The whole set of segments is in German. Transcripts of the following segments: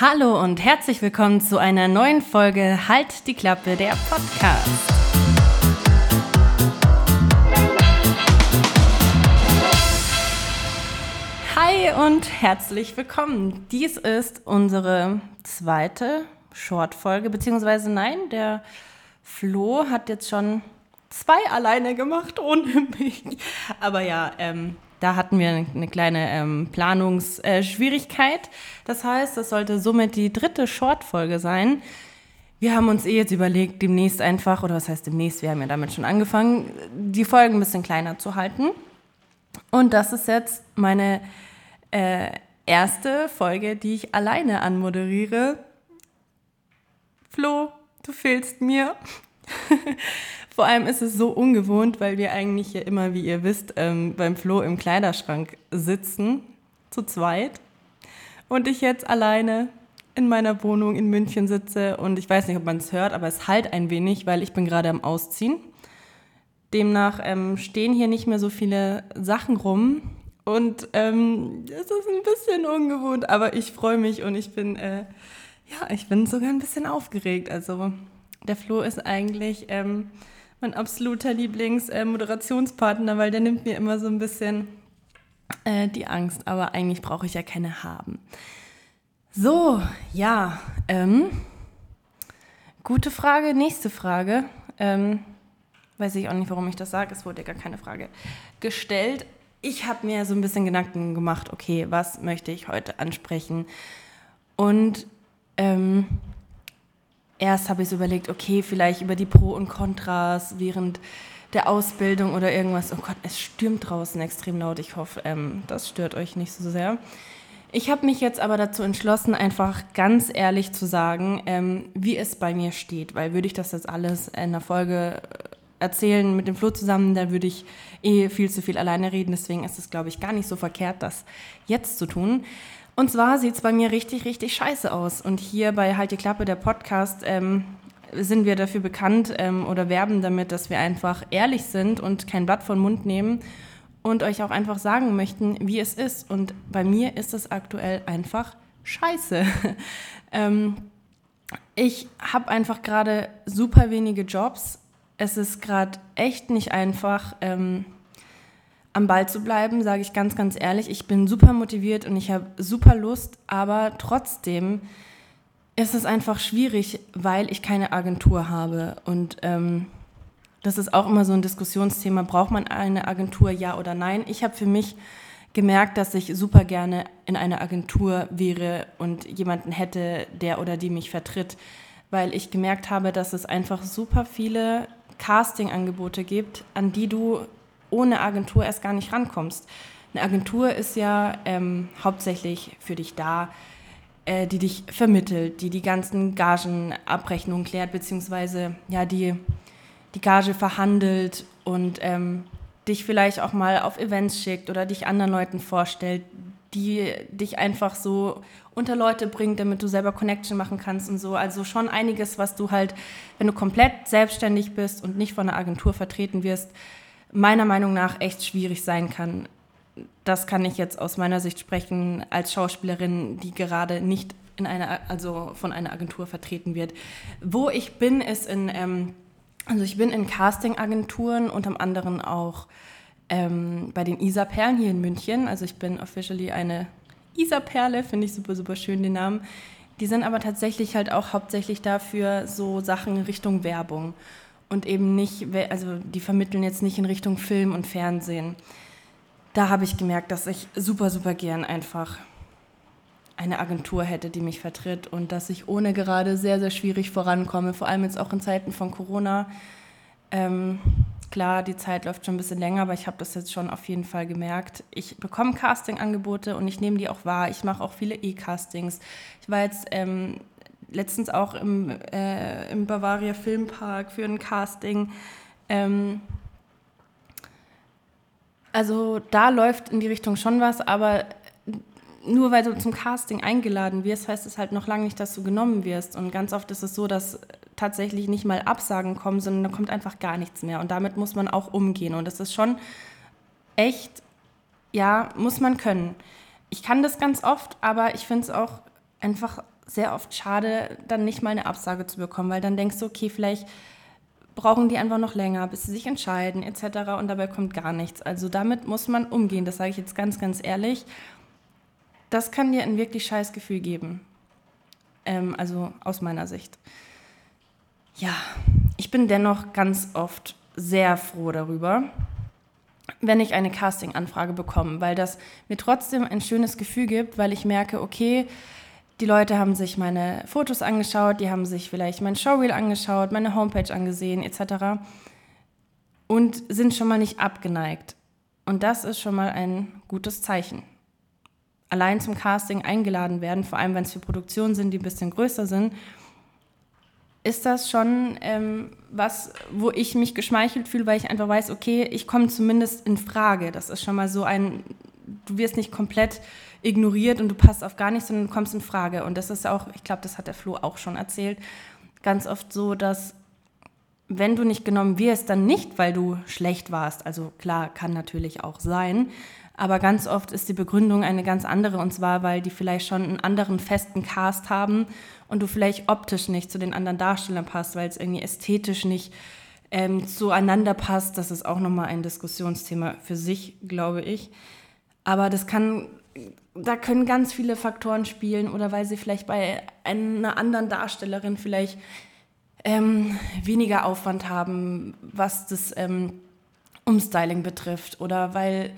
Hallo und herzlich willkommen zu einer neuen Folge Halt die Klappe, der Podcast. Hi und herzlich willkommen. Dies ist unsere zweite Short-Folge, beziehungsweise nein, der Flo hat jetzt schon zwei alleine gemacht ohne mich. Aber ja, ähm, da hatten wir eine kleine ähm, Planungsschwierigkeit. Äh, das heißt, das sollte somit die dritte Short-Folge sein. Wir haben uns eh jetzt überlegt, demnächst einfach, oder was heißt demnächst, wir haben ja damit schon angefangen, die Folgen ein bisschen kleiner zu halten. Und das ist jetzt meine äh, erste Folge, die ich alleine anmoderiere. Flo, du fehlst mir. Vor allem ist es so ungewohnt, weil wir eigentlich ja immer, wie ihr wisst, ähm, beim Flo im Kleiderschrank sitzen, zu zweit. Und ich jetzt alleine in meiner Wohnung in München sitze und ich weiß nicht, ob man es hört, aber es halt ein wenig, weil ich bin gerade am Ausziehen. Demnach ähm, stehen hier nicht mehr so viele Sachen rum und ähm, es ist ein bisschen ungewohnt, aber ich freue mich und ich bin, äh, ja, ich bin sogar ein bisschen aufgeregt. Also der Flo ist eigentlich ähm, mein absoluter Lieblings-Moderationspartner, äh, weil der nimmt mir immer so ein bisschen äh, die Angst. Aber eigentlich brauche ich ja keine haben. So, ja. Ähm, gute Frage. Nächste Frage. Ähm, weiß ich auch nicht, warum ich das sage. Es wurde ja gar keine Frage gestellt. Ich habe mir so ein bisschen Gedanken gemacht, okay, was möchte ich heute ansprechen? Und ähm, erst habe ich so überlegt, okay, vielleicht über die Pro und Kontras während der Ausbildung oder irgendwas. Oh Gott, es stürmt draußen extrem laut. Ich hoffe, ähm, das stört euch nicht so sehr. Ich habe mich jetzt aber dazu entschlossen, einfach ganz ehrlich zu sagen, ähm, wie es bei mir steht, weil würde ich das jetzt alles in der Folge erzählen mit dem Flo zusammen, dann würde ich eh viel zu viel alleine reden. Deswegen ist es, glaube ich, gar nicht so verkehrt, das jetzt zu tun. Und zwar sieht es bei mir richtig, richtig scheiße aus. Und hier bei Halt die Klappe, der Podcast, ähm, sind wir dafür bekannt ähm, oder werben damit, dass wir einfach ehrlich sind und kein Blatt von Mund nehmen und euch auch einfach sagen möchten, wie es ist. Und bei mir ist es aktuell einfach scheiße. ähm, ich habe einfach gerade super wenige Jobs. Es ist gerade echt nicht einfach. Ähm, am Ball zu bleiben, sage ich ganz, ganz ehrlich. Ich bin super motiviert und ich habe super Lust, aber trotzdem ist es einfach schwierig, weil ich keine Agentur habe. Und ähm, das ist auch immer so ein Diskussionsthema. Braucht man eine Agentur, ja oder nein? Ich habe für mich gemerkt, dass ich super gerne in einer Agentur wäre und jemanden hätte, der oder die mich vertritt, weil ich gemerkt habe, dass es einfach super viele Casting-Angebote gibt, an die du ohne Agentur erst gar nicht rankommst. Eine Agentur ist ja ähm, hauptsächlich für dich da, äh, die dich vermittelt, die die ganzen Gagenabrechnungen klärt, beziehungsweise ja, die die Gage verhandelt und ähm, dich vielleicht auch mal auf Events schickt oder dich anderen Leuten vorstellt, die dich einfach so unter Leute bringt, damit du selber Connection machen kannst und so. Also schon einiges, was du halt, wenn du komplett selbstständig bist und nicht von einer Agentur vertreten wirst, meiner Meinung nach echt schwierig sein kann. Das kann ich jetzt aus meiner Sicht sprechen als Schauspielerin, die gerade nicht in einer, also von einer Agentur vertreten wird. Wo ich bin, ist in, ähm, also ich bin in Casting-Agenturen, unter anderem auch ähm, bei den Isa-Perlen hier in München. Also ich bin officially eine Isa-Perle, finde ich super, super schön den Namen. Die sind aber tatsächlich halt auch hauptsächlich dafür so Sachen Richtung Werbung und eben nicht, also die vermitteln jetzt nicht in Richtung Film und Fernsehen. Da habe ich gemerkt, dass ich super, super gern einfach eine Agentur hätte, die mich vertritt und dass ich ohne gerade sehr, sehr schwierig vorankomme, vor allem jetzt auch in Zeiten von Corona. Ähm, klar, die Zeit läuft schon ein bisschen länger, aber ich habe das jetzt schon auf jeden Fall gemerkt. Ich bekomme Casting-Angebote und ich nehme die auch wahr. Ich mache auch viele E-Castings. Ich war jetzt ähm, letztens auch im, äh, im Bavaria Filmpark für ein Casting. Ähm, also da läuft in die Richtung schon was, aber nur weil du zum Casting eingeladen wirst, heißt es halt noch lange nicht, dass du genommen wirst. Und ganz oft ist es so, dass tatsächlich nicht mal Absagen kommen, sondern da kommt einfach gar nichts mehr. Und damit muss man auch umgehen. Und das ist schon echt, ja, muss man können. Ich kann das ganz oft, aber ich finde es auch einfach sehr oft schade, dann nicht mal eine Absage zu bekommen, weil dann denkst du, okay, vielleicht brauchen die einfach noch länger, bis sie sich entscheiden etc. Und dabei kommt gar nichts. Also damit muss man umgehen, das sage ich jetzt ganz, ganz ehrlich. Das kann dir ein wirklich scheiß Gefühl geben. Ähm, also aus meiner Sicht. Ja, ich bin dennoch ganz oft sehr froh darüber, wenn ich eine Casting-Anfrage bekomme, weil das mir trotzdem ein schönes Gefühl gibt, weil ich merke, okay, die Leute haben sich meine Fotos angeschaut, die haben sich vielleicht mein Showreel angeschaut, meine Homepage angesehen etc. und sind schon mal nicht abgeneigt. Und das ist schon mal ein gutes Zeichen. Allein zum Casting eingeladen werden, vor allem wenn es für Produktionen sind, die ein bisschen größer sind, ist das schon ähm, was, wo ich mich geschmeichelt fühle, weil ich einfach weiß, okay, ich komme zumindest in Frage. Das ist schon mal so ein, du wirst nicht komplett ignoriert und du passt auf gar nichts, sondern du kommst in Frage. Und das ist auch, ich glaube, das hat der Flo auch schon erzählt, ganz oft so, dass wenn du nicht genommen wirst, dann nicht, weil du schlecht warst. Also klar, kann natürlich auch sein. Aber ganz oft ist die Begründung eine ganz andere und zwar, weil die vielleicht schon einen anderen festen Cast haben und du vielleicht optisch nicht zu den anderen Darstellern passt, weil es irgendwie ästhetisch nicht ähm, zueinander passt. Das ist auch nochmal ein Diskussionsthema für sich, glaube ich. Aber das kann da können ganz viele Faktoren spielen oder weil sie vielleicht bei einer anderen Darstellerin vielleicht ähm, weniger Aufwand haben, was das ähm, Umstyling betrifft oder weil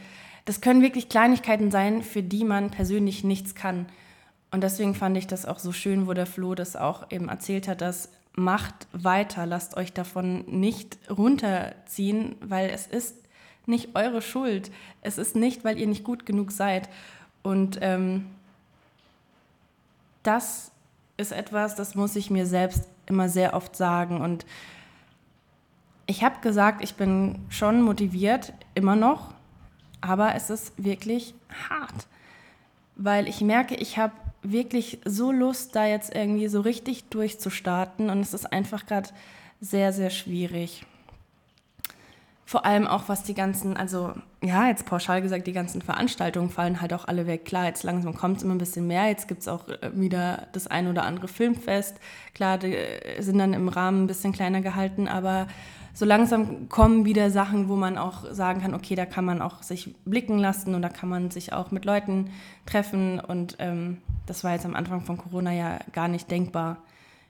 das können wirklich Kleinigkeiten sein, für die man persönlich nichts kann. Und deswegen fand ich das auch so schön, wo der Flo das auch eben erzählt hat, dass macht weiter, lasst euch davon nicht runterziehen, weil es ist nicht eure Schuld. Es ist nicht, weil ihr nicht gut genug seid. Und ähm, das ist etwas, das muss ich mir selbst immer sehr oft sagen. Und ich habe gesagt, ich bin schon motiviert, immer noch, aber es ist wirklich hart, weil ich merke, ich habe wirklich so Lust, da jetzt irgendwie so richtig durchzustarten und es ist einfach gerade sehr, sehr schwierig. Vor allem auch was die ganzen, also ja, jetzt pauschal gesagt, die ganzen Veranstaltungen fallen halt auch alle weg. Klar, jetzt langsam kommt es immer ein bisschen mehr. Jetzt gibt es auch äh, wieder das ein oder andere Filmfest. Klar, die äh, sind dann im Rahmen ein bisschen kleiner gehalten, aber so langsam kommen wieder Sachen, wo man auch sagen kann, okay, da kann man auch sich blicken lassen und da kann man sich auch mit Leuten treffen. Und ähm, das war jetzt am Anfang von Corona ja gar nicht denkbar.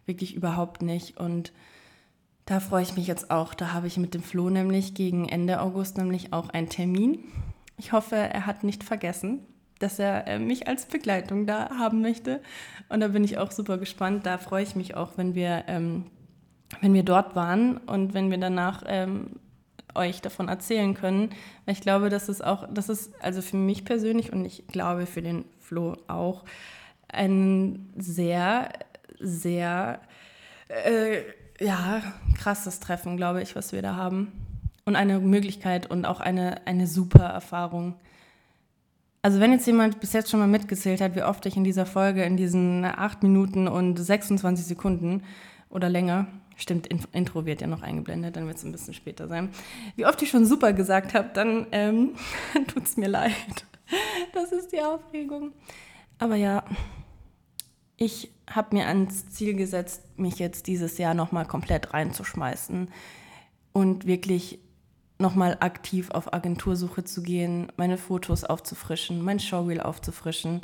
Wirklich überhaupt nicht. Und da freue ich mich jetzt auch. Da habe ich mit dem Flo nämlich gegen Ende August nämlich auch einen Termin. Ich hoffe, er hat nicht vergessen, dass er äh, mich als Begleitung da haben möchte. Und da bin ich auch super gespannt. Da freue ich mich auch, wenn wir, ähm, wenn wir dort waren und wenn wir danach ähm, euch davon erzählen können. Weil ich glaube, dass es auch, das ist also für mich persönlich und ich glaube für den Flo auch ein sehr, sehr äh, ja, krasses Treffen, glaube ich, was wir da haben. Und eine Möglichkeit und auch eine, eine super Erfahrung. Also wenn jetzt jemand bis jetzt schon mal mitgezählt hat, wie oft ich in dieser Folge, in diesen 8 Minuten und 26 Sekunden oder länger, stimmt, Intro wird ja noch eingeblendet, dann wird es ein bisschen später sein, wie oft ich schon super gesagt habe, dann ähm, tut es mir leid. Das ist die Aufregung. Aber ja, ich habe mir ans Ziel gesetzt, mich jetzt dieses Jahr nochmal komplett reinzuschmeißen und wirklich nochmal aktiv auf Agentursuche zu gehen, meine Fotos aufzufrischen, mein Showreel aufzufrischen.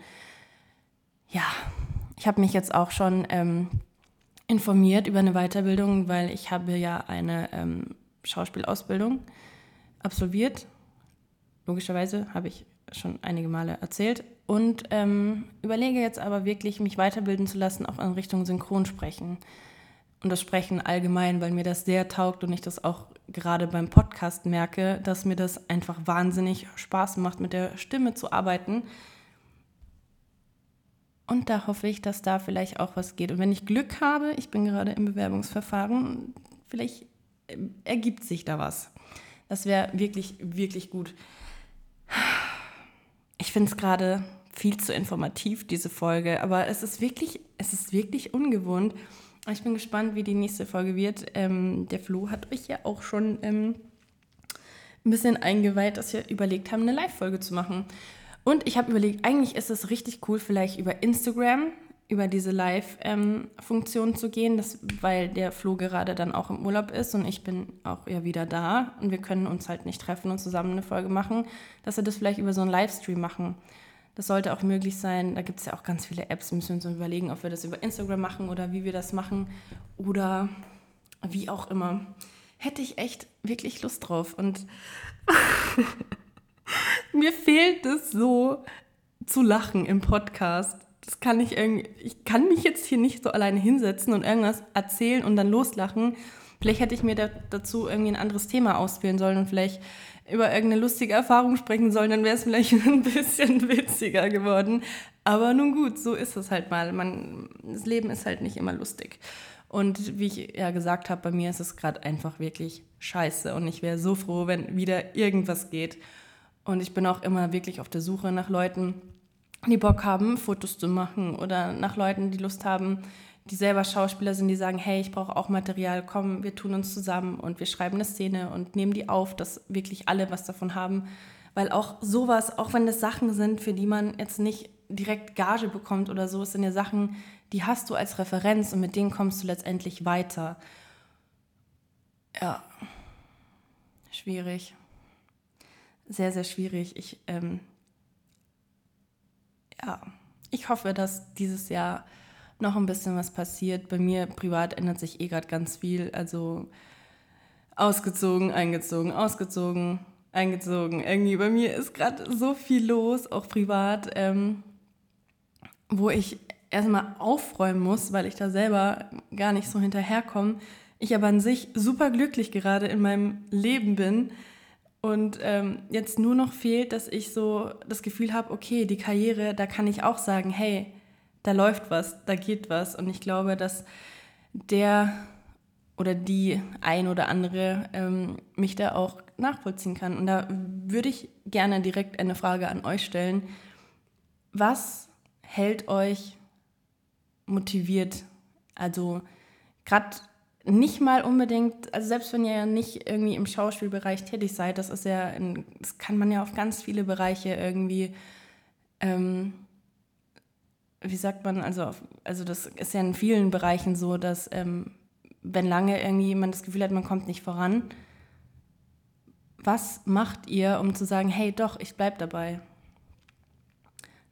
Ja, ich habe mich jetzt auch schon ähm, informiert über eine Weiterbildung, weil ich habe ja eine ähm, Schauspielausbildung absolviert. Logischerweise habe ich schon einige Male erzählt. Und ähm, überlege jetzt aber wirklich, mich weiterbilden zu lassen, auch in Richtung Synchronsprechen. Und das Sprechen allgemein, weil mir das sehr taugt und ich das auch gerade beim Podcast merke, dass mir das einfach wahnsinnig Spaß macht, mit der Stimme zu arbeiten. Und da hoffe ich, dass da vielleicht auch was geht. Und wenn ich Glück habe, ich bin gerade im Bewerbungsverfahren, vielleicht äh, ergibt sich da was. Das wäre wirklich, wirklich gut. Ich finde es gerade viel zu informativ, diese Folge, aber es ist wirklich, es ist wirklich ungewohnt. Ich bin gespannt, wie die nächste Folge wird. Ähm, der Flo hat euch ja auch schon ähm, ein bisschen eingeweiht, dass wir überlegt haben, eine Live-Folge zu machen. Und ich habe überlegt, eigentlich ist es richtig cool, vielleicht über Instagram über diese Live-Funktion zu gehen, das, weil der Flo gerade dann auch im Urlaub ist und ich bin auch ja wieder da und wir können uns halt nicht treffen und zusammen eine Folge machen, dass wir das vielleicht über so einen Livestream machen. Das sollte auch möglich sein. Da gibt es ja auch ganz viele Apps. Wir müssen uns überlegen, ob wir das über Instagram machen oder wie wir das machen oder wie auch immer. Hätte ich echt wirklich Lust drauf. Und mir fehlt es so zu lachen im Podcast das kann ich irgendwie, ich kann mich jetzt hier nicht so alleine hinsetzen und irgendwas erzählen und dann loslachen. Vielleicht hätte ich mir da, dazu irgendwie ein anderes Thema auswählen sollen und vielleicht über irgendeine lustige Erfahrung sprechen sollen, dann wäre es vielleicht ein bisschen witziger geworden. Aber nun gut, so ist es halt mal. Man, das Leben ist halt nicht immer lustig. Und wie ich ja gesagt habe, bei mir ist es gerade einfach wirklich scheiße. Und ich wäre so froh, wenn wieder irgendwas geht. Und ich bin auch immer wirklich auf der Suche nach Leuten, die Bock haben, Fotos zu machen oder nach Leuten, die Lust haben, die selber Schauspieler sind, die sagen, hey, ich brauche auch Material, komm, wir tun uns zusammen und wir schreiben eine Szene und nehmen die auf, dass wirklich alle was davon haben. Weil auch sowas, auch wenn das Sachen sind, für die man jetzt nicht direkt Gage bekommt oder so, es sind ja Sachen, die hast du als Referenz und mit denen kommst du letztendlich weiter. Ja, schwierig. Sehr, sehr schwierig. Ich ähm, ja, ich hoffe, dass dieses Jahr noch ein bisschen was passiert. Bei mir privat ändert sich eh gerade ganz viel. Also ausgezogen, eingezogen, ausgezogen, eingezogen. Irgendwie bei mir ist gerade so viel los, auch privat, ähm, wo ich erstmal aufräumen muss, weil ich da selber gar nicht so hinterherkomme. Ich aber an sich super glücklich gerade in meinem Leben bin und ähm, jetzt nur noch fehlt, dass ich so das Gefühl habe, okay, die Karriere, da kann ich auch sagen, hey, da läuft was, da geht was. Und ich glaube, dass der oder die ein oder andere ähm, mich da auch nachvollziehen kann. Und da würde ich gerne direkt eine Frage an euch stellen. Was hält euch motiviert? Also gerade nicht mal unbedingt, also selbst wenn ihr ja nicht irgendwie im Schauspielbereich tätig seid, das ist ja, in, das kann man ja auf ganz viele Bereiche irgendwie, ähm, wie sagt man, also, auf, also das ist ja in vielen Bereichen so, dass ähm, wenn lange irgendwie jemand das Gefühl hat, man kommt nicht voran, was macht ihr, um zu sagen, hey doch, ich bleib dabei?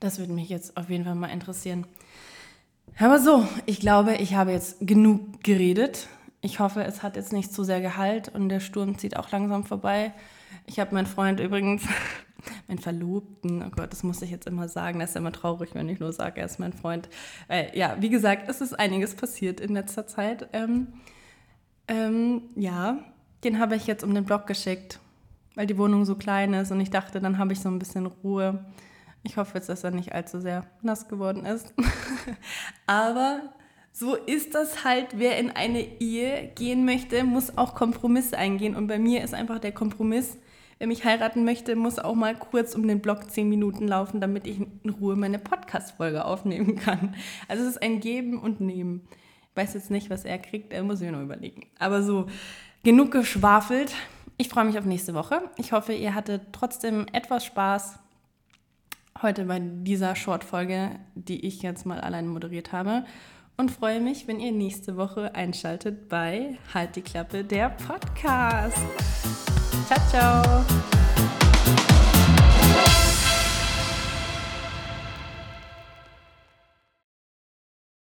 Das würde mich jetzt auf jeden Fall mal interessieren. Aber so, ich glaube, ich habe jetzt genug geredet. Ich hoffe, es hat jetzt nicht zu sehr Gehalt und der Sturm zieht auch langsam vorbei. Ich habe meinen Freund übrigens, meinen Verlobten, oh Gott, das muss ich jetzt immer sagen, das ist immer traurig, wenn ich nur sage, er ist mein Freund. Äh, ja, wie gesagt, es ist einiges passiert in letzter Zeit. Ähm, ähm, ja, den habe ich jetzt um den Block geschickt, weil die Wohnung so klein ist und ich dachte, dann habe ich so ein bisschen Ruhe. Ich hoffe jetzt, dass er nicht allzu sehr nass geworden ist. Aber so ist das halt, wer in eine Ehe gehen möchte, muss auch Kompromisse eingehen. Und bei mir ist einfach der Kompromiss, wer mich heiraten möchte, muss auch mal kurz um den Block zehn Minuten laufen, damit ich in Ruhe meine Podcast-Folge aufnehmen kann. Also es ist ein Geben und Nehmen. Ich weiß jetzt nicht, was er kriegt, er muss ich mir noch überlegen. Aber so, genug geschwafelt. Ich freue mich auf nächste Woche. Ich hoffe, ihr hattet trotzdem etwas Spaß heute bei dieser Short-Folge, die ich jetzt mal allein moderiert habe und freue mich, wenn ihr nächste Woche einschaltet bei Halt die Klappe, der Podcast. Ciao, ciao.